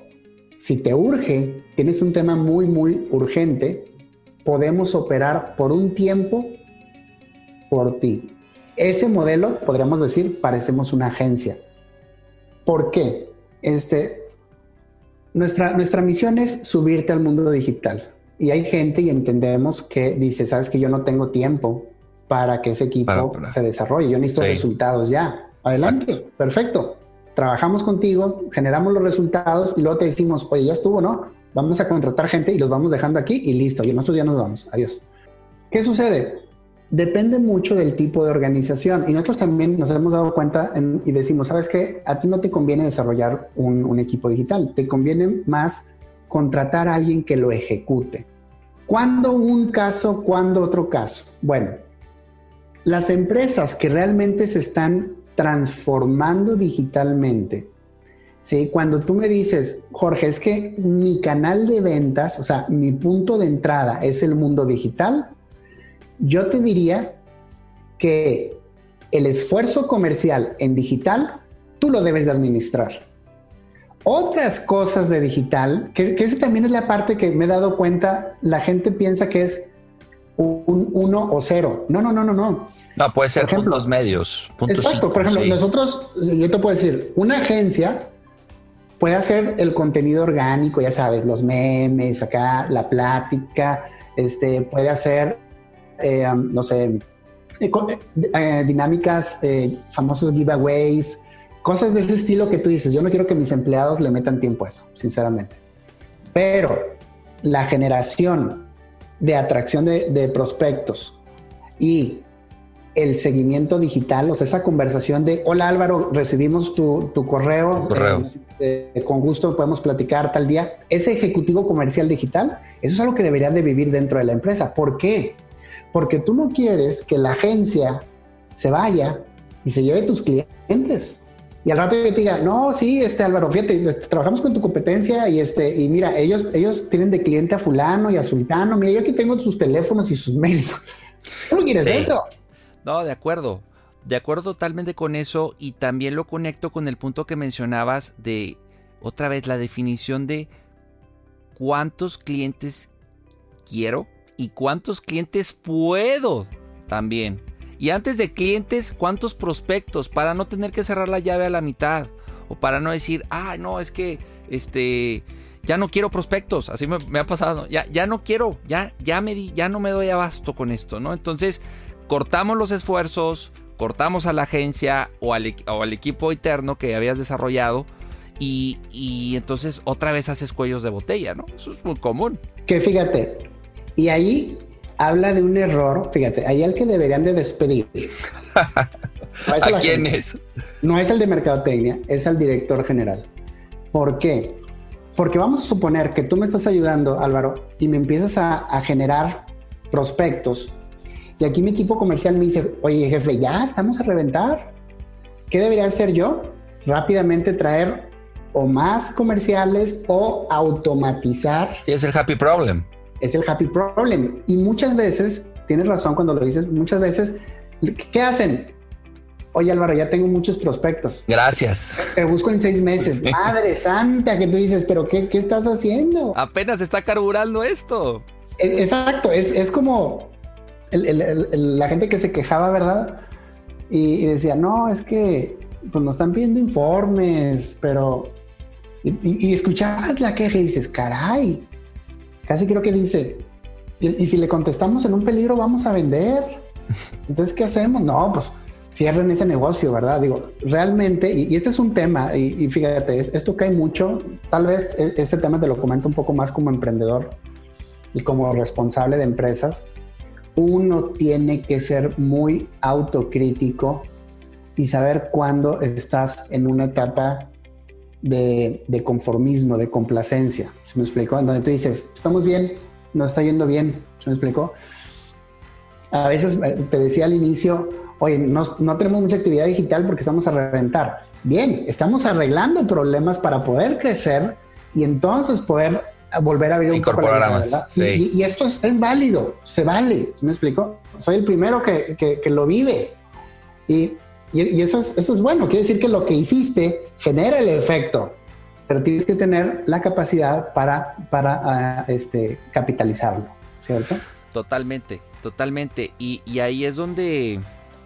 si te urge, tienes un tema muy, muy urgente, podemos operar por un tiempo por ti. Ese modelo, podríamos decir, parecemos una agencia. ¿Por qué? este, nuestra, nuestra misión es subirte al mundo digital. Y hay gente y entendemos que dice, sabes que yo no tengo tiempo para que ese equipo se desarrolle. Yo necesito resultados ya. Adelante, perfecto. Trabajamos contigo, generamos los resultados y luego te decimos, oye, ya estuvo, ¿no? Vamos a contratar gente y los vamos dejando aquí y listo. Y nosotros ya nos vamos. Adiós. ¿Qué sucede? Depende mucho del tipo de organización y nosotros también nos hemos dado cuenta y decimos, sabes qué, a ti no te conviene desarrollar un, equipo digital, te conviene más contratar a alguien que lo ejecute. ¿Cuándo un caso, cuándo otro caso? Bueno, las empresas que realmente se están transformando digitalmente, ¿sí? cuando tú me dices, Jorge, es que mi canal de ventas, o sea, mi punto de entrada es el mundo digital, yo te diría que el esfuerzo comercial en digital, tú lo debes de administrar. Otras cosas de digital, que, que esa también es la parte que me he dado cuenta, la gente piensa que es un uno o cero. No, no, no, no, no. No, puede ser por puntos medios. exacto. por ejemplo, nosotros, yo te puedo decir, una agencia puede hacer el contenido orgánico, ya sabes, los memes, acá, la plática, este, puede hacer, eh, um, no sé, eh, eh, dinámicas, famosos giveaways, cosas de ese estilo que tú dices. Yo no quiero que mis empleados le metan tiempo a eso, sinceramente. Pero la generación de atracción de, prospectos y el seguimiento digital, o sea, esa conversación de, hola Álvaro, recibimos tu, correo, eh, con gusto podemos platicar tal día. Ese ejecutivo comercial digital, eso es algo que deberían de vivir dentro de la empresa. ¿Por qué? Porque tú no quieres que la agencia se vaya y se lleve tus clientes. Y al rato yo te diga, no, sí, este Álvaro, fíjate, este, trabajamos con tu competencia y este, y mira, ellos, ellos tienen de cliente a fulano y a sultano. Mira, yo aquí tengo sus teléfonos y sus mails. ¿Tú no quieres eso? No, de acuerdo. De acuerdo totalmente con eso. Y también lo conecto con el punto que mencionabas de otra vez la definición de cuántos clientes quiero y cuántos clientes puedo también. Y antes de clientes, ¿cuántos prospectos? Para no tener que cerrar la llave a la mitad. O para no decir, ah, no, es que este. Ya no quiero prospectos. Así me, ha pasado. Ya, ya no quiero. Ya, ya me di, ya no me doy abasto con esto, ¿no? Entonces, cortamos los esfuerzos, cortamos a la agencia o al, equipo interno que habías desarrollado. Y, y, entonces otra vez haces cuellos de botella, ¿no? Eso es muy común. Que fíjate, y ahí habla de un error, fíjate, ahí al que deberían de despedir. ¿A quién es? No es el de mercadotecnia, es el director general. ¿Por qué? Porque vamos a suponer que tú me estás ayudando, Álvaro, y me empiezas a, generar prospectos. Y aquí mi equipo comercial me dice, oye jefe, ya estamos a reventar. ¿Qué debería hacer yo? Rápidamente traer o más comerciales o automatizar. Sí, es el happy problem es el happy problem. Y muchas veces, tienes razón cuando lo dices, muchas veces, ¿qué hacen? Oye Álvaro, ya tengo muchos prospectos. Gracias. Te busco en seis meses. Madre santa, que tú dices, pero ¿qué, qué estás haciendo? Apenas está carburando esto. E, exacto, es, es como la gente que se quejaba, ¿verdad? Y, decía, no, es que pues nos están pidiendo informes, pero... Y, y escuchabas la queja y dices, caray, casi creo que dice, y, si le contestamos en un peligro, vamos a vender. Entonces, ¿qué hacemos? No, pues cierren ese negocio, ¿verdad? Digo, realmente, y, este es un tema, y, fíjate, esto cae mucho, tal vez e, este tema te lo comento un poco más como emprendedor y como responsable de empresas. Uno tiene que ser muy autocrítico y saber cuándo estás en una etapa de, conformismo, de complacencia. ¿Se me explicó? Donde tú dices, estamos bien, nos está yendo bien. ¿Se me explicó? A veces eh, te decía al inicio, oye, no, no tenemos mucha actividad digital porque estamos a reventar. Bien, estamos arreglando problemas para poder crecer y entonces poder volver a abrir un poco la y, y, esto es, es, válido, se vale, ¿se me explico? Soy el primero que, que, que lo vive. Y y, eso, es, eso es bueno, quiere decir que lo que hiciste genera el efecto, pero tienes que tener la capacidad para, para ah, este, capitalizarlo, ¿cierto? Totalmente, totalmente. Y, y ahí es donde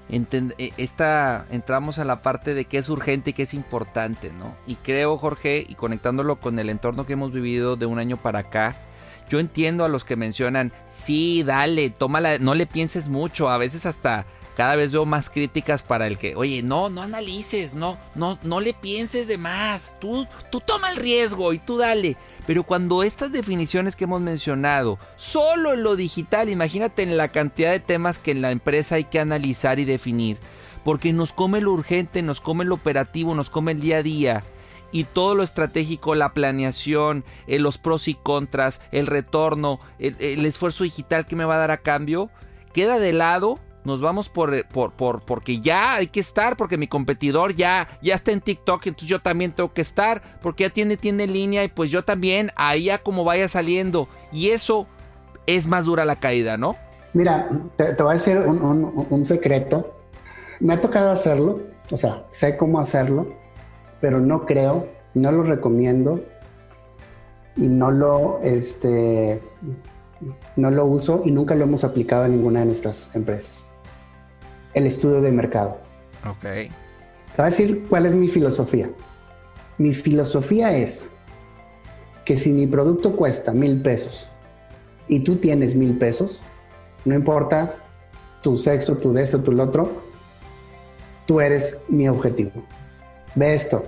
eh, esta, entramos a la parte de qué es urgente y qué es importante, ¿no? Y creo, Jorge, y conectándolo con el entorno que hemos vivido de un año para acá, yo entiendo a los que mencionan, sí, dale, tómala, no le pienses mucho, a veces hasta cada vez veo más críticas para el que, oye, no, no analices, no, no, no le pienses de más, tú, tú toma el riesgo y tú dale. Pero cuando estas definiciones que hemos mencionado, solo en lo digital, imagínate en la cantidad de temas que en la empresa hay que analizar y definir, porque nos come lo urgente, nos come lo operativo, nos come el día a día y todo lo estratégico, la planeación, eh, los pros y contras, el retorno, el, el, esfuerzo digital que me va a dar a cambio, queda de lado nos vamos por, por, por, porque ya hay que estar, porque mi competidor ya, ya está en TikTok, entonces yo también tengo que estar, porque ya tiene, tiene línea y pues yo también, ahí ya como vaya saliendo. Y eso es más dura la caída, ¿no? Mira, te, voy a decir un, secreto. me ha tocado hacerlo, o sea, sé cómo hacerlo, pero no creo, no lo recomiendo y no lo, este, no lo uso y nunca lo hemos aplicado en ninguna de nuestras empresas. El estudio de mercado. Ok. Te voy a decir cuál es mi filosofía. Mi filosofía es que si mi producto cuesta mil pesos y tú tienes mil pesos, no importa tu sexo, tu de esto, tu lo otro, tú eres mi objetivo. Ve esto.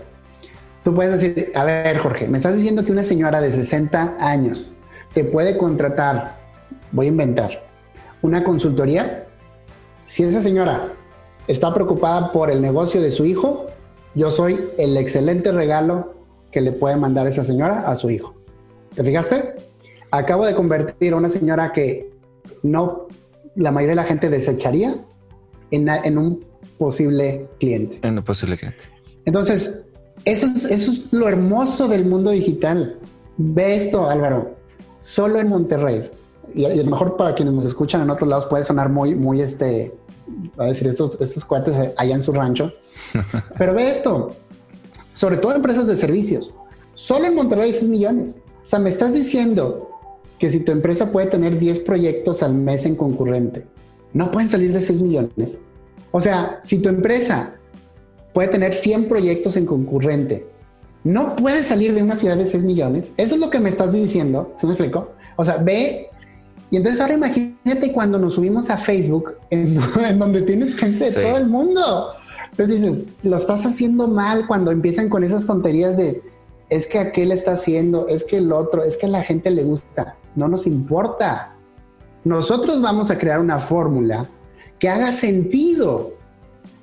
Tú puedes decir, a ver, Jorge, me estás diciendo que una señora de 60 años te puede contratar, voy a inventar, una consultoría. Si esa señora está preocupada por el negocio de su hijo, yo soy el excelente regalo que le puede mandar esa señora a su hijo. ¿Te fijaste? Acabo de convertir a una señora que no la mayoría de la gente desecharía en, un posible cliente. En un posible cliente. Entonces, eso es, eso es lo hermoso del mundo digital. Ve esto, Álvaro, solo en Monterrey. Y, a lo mejor para quienes nos escuchan en otros lados puede sonar muy, muy este, a decir, estos, estos cuates allá en su rancho. Pero ve esto, sobre todo empresas de servicios. Solo en Monterrey 6 millones. O sea, me estás diciendo que si tu empresa puede tener 10 proyectos al mes en concurrente, no pueden salir de 6 millones. O sea, si tu empresa puede tener 100 proyectos en concurrente, no puede salir de una ciudad de 6 millones. Eso es lo que me estás diciendo, ¿se me explico? O sea, ve. Y entonces ahora imagínate cuando nos subimos a Facebook, en, donde tienes gente de todo el mundo. Entonces dices, lo estás haciendo mal cuando empiezan con esas tonterías de, es que aquel está haciendo, es que el otro, es que a la gente le gusta. No nos importa. Nosotros vamos a crear una fórmula que haga sentido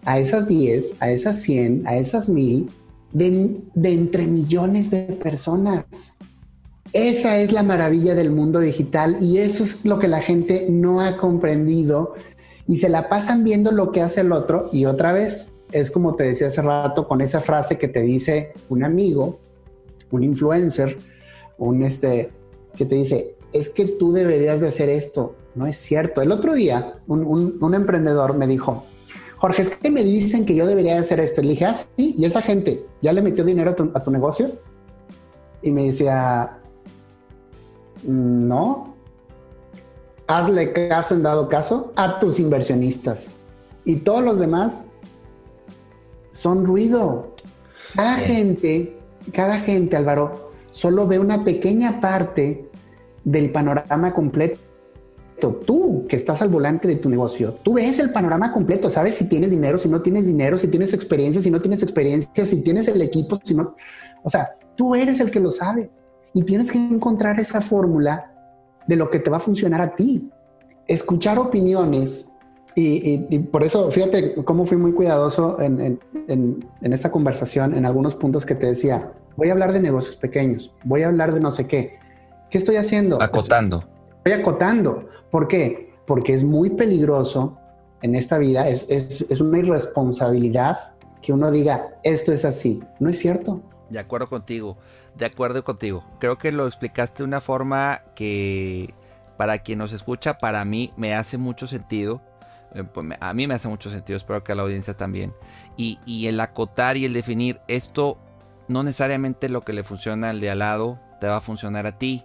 a esas 10, a esas 100, a esas 1000, de, de entre millones de personas. Esa es la maravilla del mundo digital y eso es lo que la gente no ha comprendido y se la pasan viendo lo que hace el otro y otra vez es como te decía hace rato con esa frase que te dice un amigo un influencer, un este, que te dice, es que tú deberías de hacer esto. No es cierto. El otro día, un, emprendedor me dijo, Jorge, es que me dicen que yo debería de hacer esto. Le dije, ah, sí, y esa gente ya le metió dinero a tu, a tu negocio. Y me decía, no, hazle caso en dado caso a tus inversionistas. Y todos los demás son ruido. Cada gente cada gente, Álvaro, solo ve una pequeña parte del panorama completo. Tú que estás al volante de tu negocio, tú ves el panorama completo, sabes si tienes dinero, si no tienes dinero, si tienes experiencia, si no tienes experiencia, si tienes el equipo, si no, o sea, tú eres el que lo sabes y tienes que encontrar esa fórmula de lo que te va a funcionar a ti. Escuchar opiniones y, por eso, fíjate cómo fui muy cuidadoso en, esta conversación, en algunos puntos que te decía, voy a hablar de negocios pequeños, voy a hablar de no sé qué. ¿Qué estoy haciendo? Acotando. Estoy acotando. ¿Por qué? Porque es muy peligroso en esta vida, es, es una irresponsabilidad que uno diga, esto es así. No es cierto. De acuerdo contigo, de acuerdo contigo. Creo que lo explicaste de una forma que para quien nos escucha, para mí me hace mucho sentido eh, pues, a mí me hace mucho sentido, espero que a la audiencia también. Y, el acotar y el definir esto, no necesariamente lo que le funciona al de al lado te va a funcionar a ti.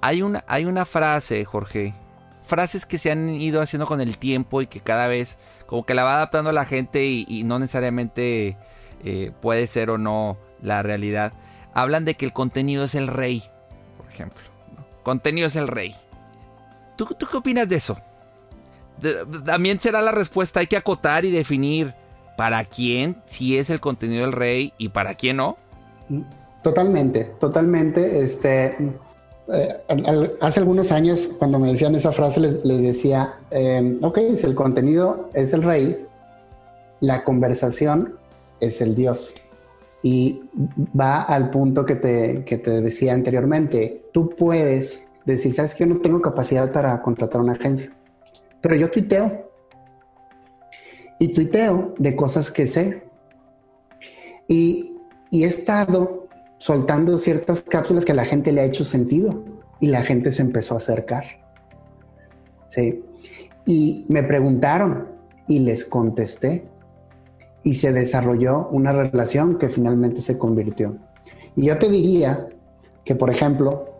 Hay una, hay una frase, Jorge, frases que se han ido haciendo con el tiempo y que cada vez como que la va adaptando la gente y, no necesariamente eh, puede ser o no la realidad. Hablan de que el contenido es el rey, por ejemplo. Contenido es el rey. ¿Tú, ¿Tú qué opinas de eso? también será la respuesta, hay que acotar y definir para quién si es el contenido del rey y para quién no. Totalmente, totalmente. Este, eh, hace algunos años, cuando me decían esa frase, les, decía, em, ok, si el contenido es el rey, la conversación es el Dios. Y va al punto que te, que te decía anteriormente, tú puedes decir, sabes que yo no tengo capacidad para contratar una agencia pero yo tuiteo. Y tuiteo de cosas que sé. Y, he estado soltando ciertas cápsulas que a la gente le ha hecho sentido. Y la gente se empezó a acercar. Sí. Y me preguntaron, y les contesté y se desarrolló una relación que finalmente se convirtió. Y yo te diría que, por ejemplo,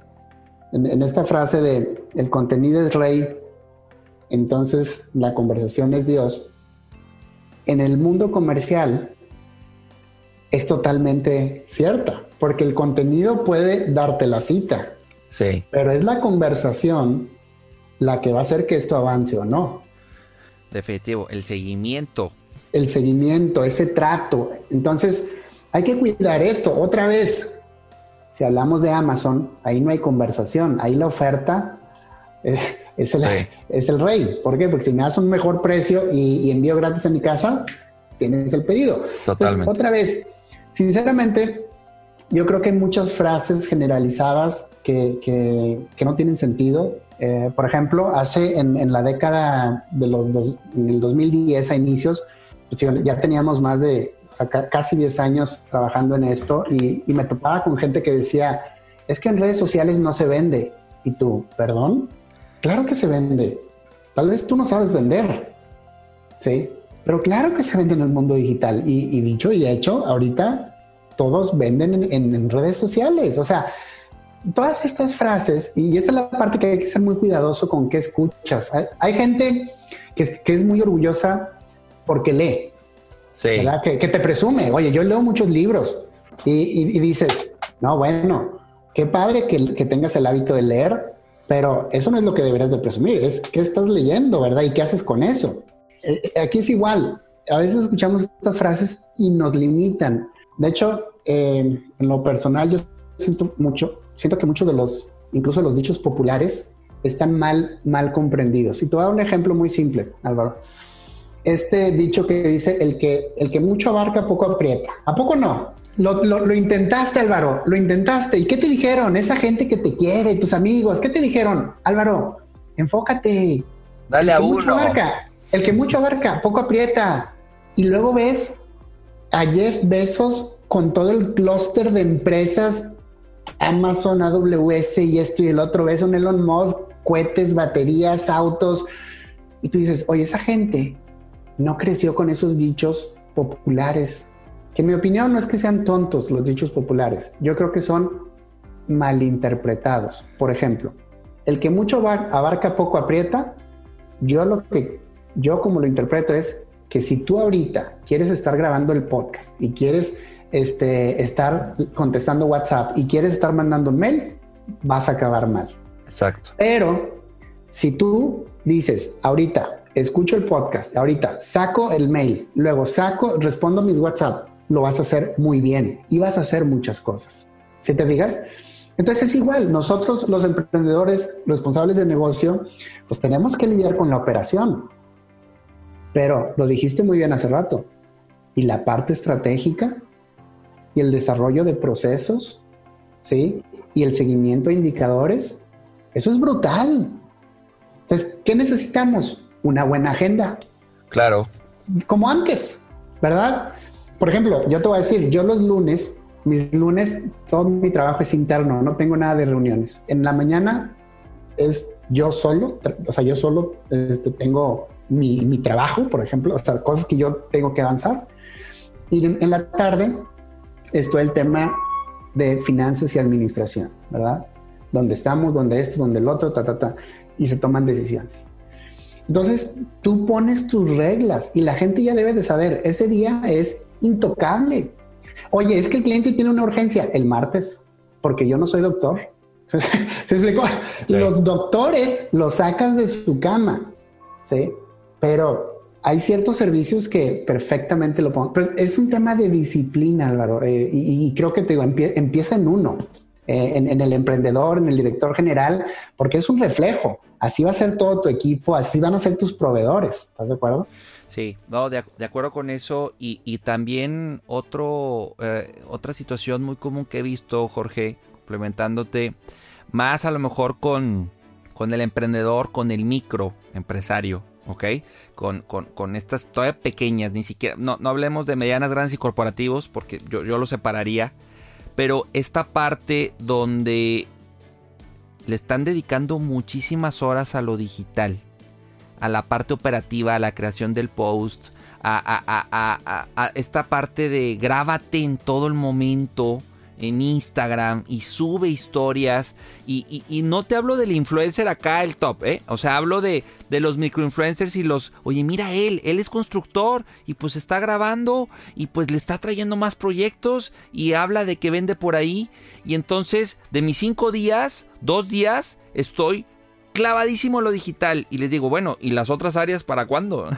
en, esta frase de el contenido es rey, entonces la conversación es Dios, en el mundo comercial es totalmente cierta, porque el contenido puede darte la cita. Sí. Pero es la conversación la que va a hacer que esto avance o no. Definitivo, el seguimiento. El seguimiento, ese trato. Entonces, hay que cuidar esto. Otra vez, si hablamos de Amazon, ahí no hay conversación, ahí la oferta es, el, es el rey. ¿Por qué? Porque si me das un mejor precio y, envío gratis a mi casa, tienes el pedido. Totalmente. otra vez, sinceramente, yo creo que hay muchas frases generalizadas que, no tienen sentido. Eh, por ejemplo, hace en, la década de los dos, en el 2010 a inicios, pues ya teníamos más de casi 10 años trabajando en esto y, me topaba con gente que decía, es que en redes sociales no se vende. Y tú, perdón, claro que se vende. Tal vez tú no sabes vender, ¿sí? Pero claro que se vende en el mundo digital. Y, dicho y hecho, ahorita todos venden en, redes sociales. O sea, todas estas frases, y esta es la parte que hay que ser muy cuidadoso con qué escuchas. Hay, gente que que es muy orgullosa porque lee, que, te presume, oye, yo leo muchos libros y, dices, no, bueno, qué padre que, que, tengas el hábito de leer, pero eso no es lo que deberías de presumir, es qué estás leyendo, ¿verdad? ¿Y qué haces con eso? Eh, eh, aquí es igual, a veces escuchamos estas frases y nos limitan. De hecho, eh, en lo personal yo siento mucho, siento que muchos de los, incluso los dichos populares, están mal, mal comprendidos. Y te voy a dar un ejemplo muy simple, Álvaro este dicho que dice el que, el que mucho abarca poco aprieta. ¿A poco no? Lo, intentaste, Álvaro, lo intentaste. ¿Y qué te dijeron? Esa gente que te quiere, tus amigos, ¿qué te dijeron? Álvaro, enfócate. Dale a uno. el que mucho abarca, poco aprieta. Y luego ves a Jeff Bezos con todo el clúster de empresas, Amazon, AWS y esto y el otro. Ves un Elon Musk, cohetes, baterías, autos. Y tú dices, oye, esa gente no creció con esos dichos populares, que en mi opinión no es que sean tontos los dichos populares, yo creo que son malinterpretados. Por ejemplo, el que mucho abarca poco aprieta, yo lo que yo como lo interpreto es que si tú ahorita quieres estar grabando el podcast y quieres este, estar contestando WhatsApp y quieres estar mandando mail, vas a acabar mal. Exacto. Pero si tú dices ahorita, escucho el podcast, ahorita saco el mail, luego saco, respondo mis WhatsApp, lo vas a hacer muy bien y vas a hacer muchas cosas. ¿Sí te digas? Entonces es igual, nosotros los emprendedores responsables de negocio, pues tenemos que lidiar con la operación. Pero lo dijiste muy bien hace rato. Y la parte estratégica y el desarrollo de procesos, ¿sí? Y el seguimiento de indicadores, eso es brutal. Entonces, ¿qué necesitamos? Una buena agenda. Claro. Como antes, ¿verdad? Por ejemplo, yo te voy a decir, yo los lunes, mis lunes, todo mi trabajo es interno, no tengo nada de reuniones. En la mañana es yo solo, o sea, yo solo este, tengo mi, mi, trabajo, por ejemplo, o sea, cosas que yo tengo que avanzar. Y en, en la tarde esto el tema de finanzas y administración, ¿verdad? Donde estamos, donde esto, donde el otro, ta, ta, ta, y se toman decisiones. Entonces, tú pones tus reglas y la gente ya debe de saber, ese día es intocable. Oye, es que el cliente tiene una urgencia el martes, porque yo no soy doctor. ¿Se, explicó? Los doctores los sacas de su cama, ¿sí? Pero hay ciertos servicios que perfectamente lo pongo. Pero es un tema de disciplina, Álvaro, eh, y, creo que te digo, empieza en uno. Eh, en, el emprendedor, en el director general, porque es un reflejo. Así va a ser todo tu equipo, así van a ser tus proveedores. ¿Estás de acuerdo? Sí, no, de, acuerdo con eso. Y, también otro, eh, otra situación muy común que he visto, Jorge, complementándote, más a lo mejor con, con el emprendedor, con el micro empresario, ¿ok? Con, con, estas todavía pequeñas, ni siquiera, no, no hablemos de medianas, grandes y corporativos, porque yo, yo lo separaría pero esta parte donde le están dedicando muchísimas horas a lo digital. a la parte operativa, a la creación del post, a, esta parte de grábate en todo el momento en Instagram y sube historias y, no te hablo del influencer acá el top, ¿eh? O sea, hablo de, de los microinfluencers y los, oye, mira él, él es constructor y pues está grabando y pues le está trayendo más proyectos y habla de que vende por ahí y entonces de mis cinco días, dos días estoy clavadísimo en lo digital y les digo, bueno, ¿y las otras áreas para cuándo?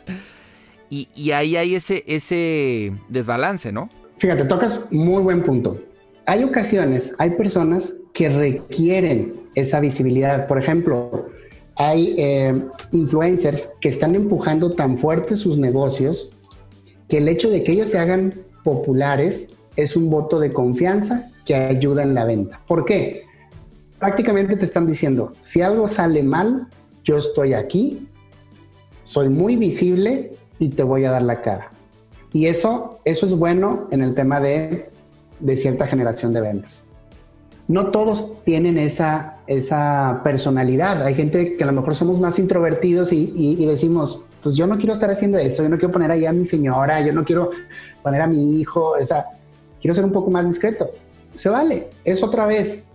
y, y ahí hay ese, ese desbalance, ¿no? Fíjate, tocas muy buen punto. Hay ocasiones, hay personas que requieren esa visibilidad. Por ejemplo, hay eh, influencers que están empujando tan fuerte sus negocios que el hecho de que ellos se hagan populares es un voto de confianza que ayuda en la venta. ¿Por qué? Prácticamente te están diciendo, si algo sale mal, yo estoy aquí, soy muy visible y te voy a dar la cara. Y eso, eso es bueno en el tema de, cierta generación de ventas. No todos tienen esa, esa personalidad. Hay gente que a lo mejor somos más introvertidos y, decimos, pues yo no quiero estar haciendo esto, yo no quiero poner ahí a mi señora, yo no quiero poner a mi hijo, quiero ser un poco más discreto. Se vale. Es otra vez,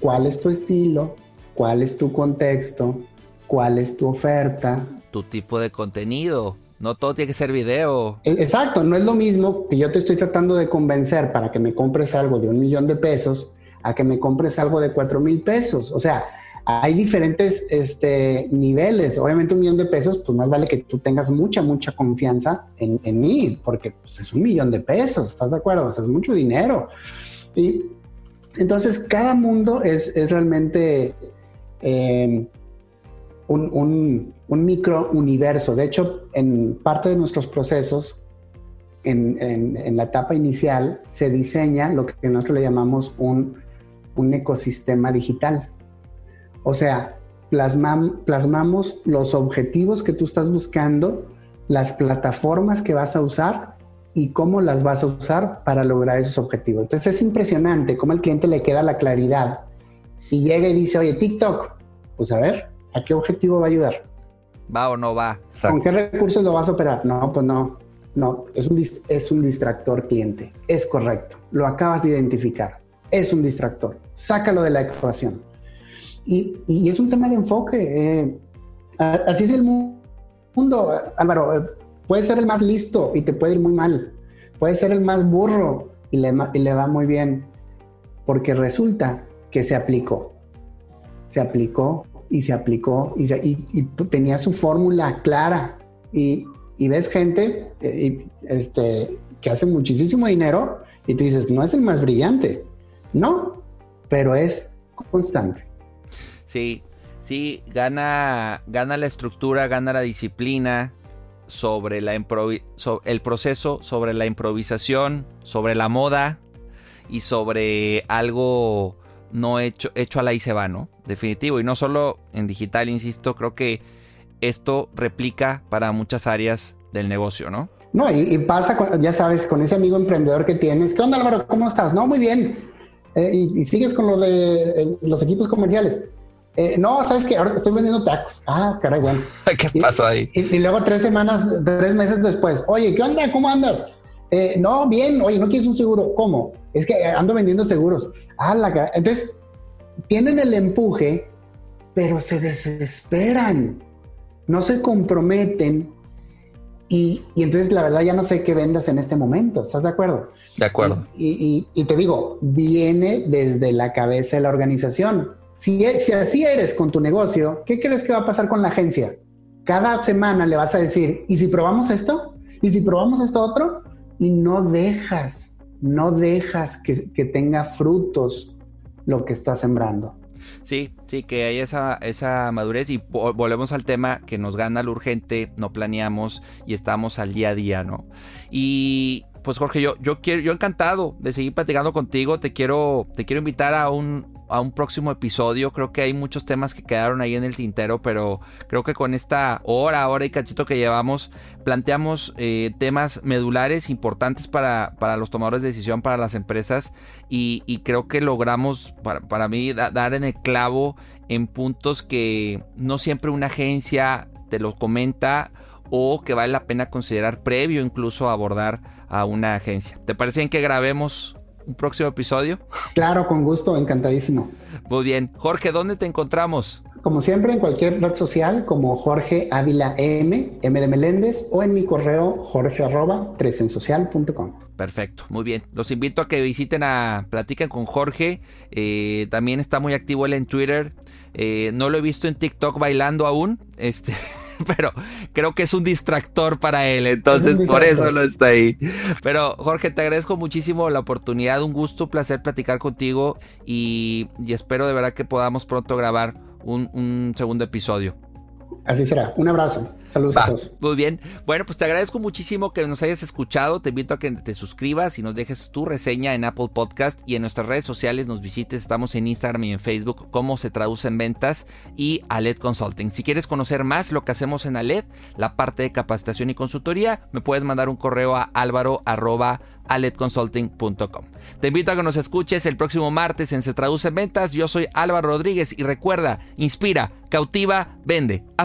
¿cuál es tu estilo? ¿Cuál es tu contexto? ¿Cuál es tu oferta? Tu tipo de contenido. No todo tiene que ser video. E, exacto, no es lo mismo que yo te estoy tratando de convencer para que me compres algo de un millón de pesos a que me compres algo de cuatro mil pesos. O sea, hay diferentes este, niveles. Obviamente un millón de pesos, pues más vale que tú tengas mucha, mucha confianza en, mí, porque pues, es un millón de pesos, ¿estás de acuerdo? O sea, es mucho dinero. Y entonces cada mundo es, realmente... Eh, un, micro universo. De hecho, en parte de nuestros procesos, en, la etapa inicial, se diseña lo que nosotros le llamamos un, ecosistema digital. O sea, plasmamos los objetivos que tú estás buscando, las plataformas que vas a usar y cómo las vas a usar para lograr esos objetivos. Entonces es impresionante cómo al cliente le queda la claridad y llega y dice, oye, TikTok, pues a ver, ¿A qué objetivo va a ayudar? ¿Va o no va? ¿Con qué recursos lo vas a operar? No, pues no. No, es un, es un distractor cliente. Es correcto. Lo acabas de identificar. Es un distractor. Sácalo de la ecuación. Y, y es un tema de enfoque. Eh, así es el mundo, Álvaro. Eh, puede ser el más listo y te puede ir muy mal. Puede ser el más burro y le, y le va muy bien. Porque resulta que se aplicó. Se aplicó y se aplicó y, tenía su fórmula clara. Y, ves gente eh, este, que hace muchísimo dinero y tú dices, no es el más brillante, no, pero es constante. Sí, sí, gana, gana la estructura, gana la disciplina sobre la el proceso, sobre la improvisación, sobre la moda y sobre algo no hecho, hecho a la y se va, ¿no? Definitivo. Y no solo en digital, insisto, creo que esto replica para muchas áreas del negocio, ¿no? No, y, pasa, ya sabes, con ese amigo emprendedor que tienes. ¿Qué onda, Álvaro? ¿Cómo estás? No, muy bien. Eh, y, sigues con lo de eh, los equipos comerciales. Eh, no, sabes que ahora estoy vendiendo tacos. Ah, caray, bueno. ¿Qué pasa ahí? Y, y, luego tres semanas, tres meses después, oye, ¿qué onda? ¿Cómo andas? Eh, no, bien, oye, ¿no quieres un seguro? ¿Cómo? Es que ando vendiendo seguros. Ah, la Entonces, tienen el empuje, pero se desesperan, no se comprometen. Y, entonces la verdad ya no sé qué vendas en este momento, ¿estás de acuerdo? De acuerdo. Y, te digo, viene desde la cabeza de la organización. Si, si así eres con tu negocio, ¿qué crees que va a pasar con la agencia? Cada semana le vas a decir, ¿y si probamos esto? ¿Y si probamos esto otro? Y no dejas, no dejas que, tenga frutos lo que estás sembrando. Sí, sí, que hay esa, esa madurez y volvemos al tema que nos gana lo urgente, no planeamos y estamos al día a día, ¿no? Y pues Jorge, yo, yo quiero, yo encantado de seguir platicando contigo. Te quiero, te quiero invitar a un, a un próximo episodio. Creo que hay muchos temas que quedaron ahí en el tintero, pero creo que con esta hora, hora y cachito que llevamos, planteamos eh, temas medulares importantes para, para, los tomadores de decisión, para las empresas, y, creo que logramos, para, para mí, dar en el clavo en puntos que no siempre una agencia te lo comenta o que vale la pena considerar previo incluso abordar a una agencia. ¿Te parece que grabemos un próximo episodio? Claro, con gusto, encantadísimo. Muy bien. Jorge, ¿dónde te encontramos? Como siempre, en cualquier red social como Jorge Ávila M, M de Meléndez, o en mi correo jorge arroba tresensocial.com. Perfecto, muy bien. Los invito a que visiten a Platican con Jorge. Eh, también está muy activo él en Twitter. Eh, no lo he visto en TikTok bailando aún. Este. pero creo que es un distractor para él, entonces por eso lo está ahí. Pero Jorge, te agradezco muchísimo la oportunidad, un gusto, un placer platicar contigo y, espero de verdad que podamos pronto grabar un segundo episodio. Así será. Un abrazo. Saludos a todos. Muy bien. Bueno, pues te agradezco muchísimo que nos hayas escuchado. Te invito a que te suscribas y nos dejes tu reseña en Apple Podcast y en nuestras redes sociales nos visites. Estamos en Instagram y en Facebook, cómo se traduce en ventas y Aled Consulting. Si quieres conocer más lo que hacemos en Aled, la parte de capacitación y consultoría, me puedes mandar un correo a álvaro aledconsulting.com. Te invito a que nos escuches el próximo martes en Se Traduce en Ventas. Yo soy Álvaro Rodríguez y recuerda, inspira, cautiva, vende.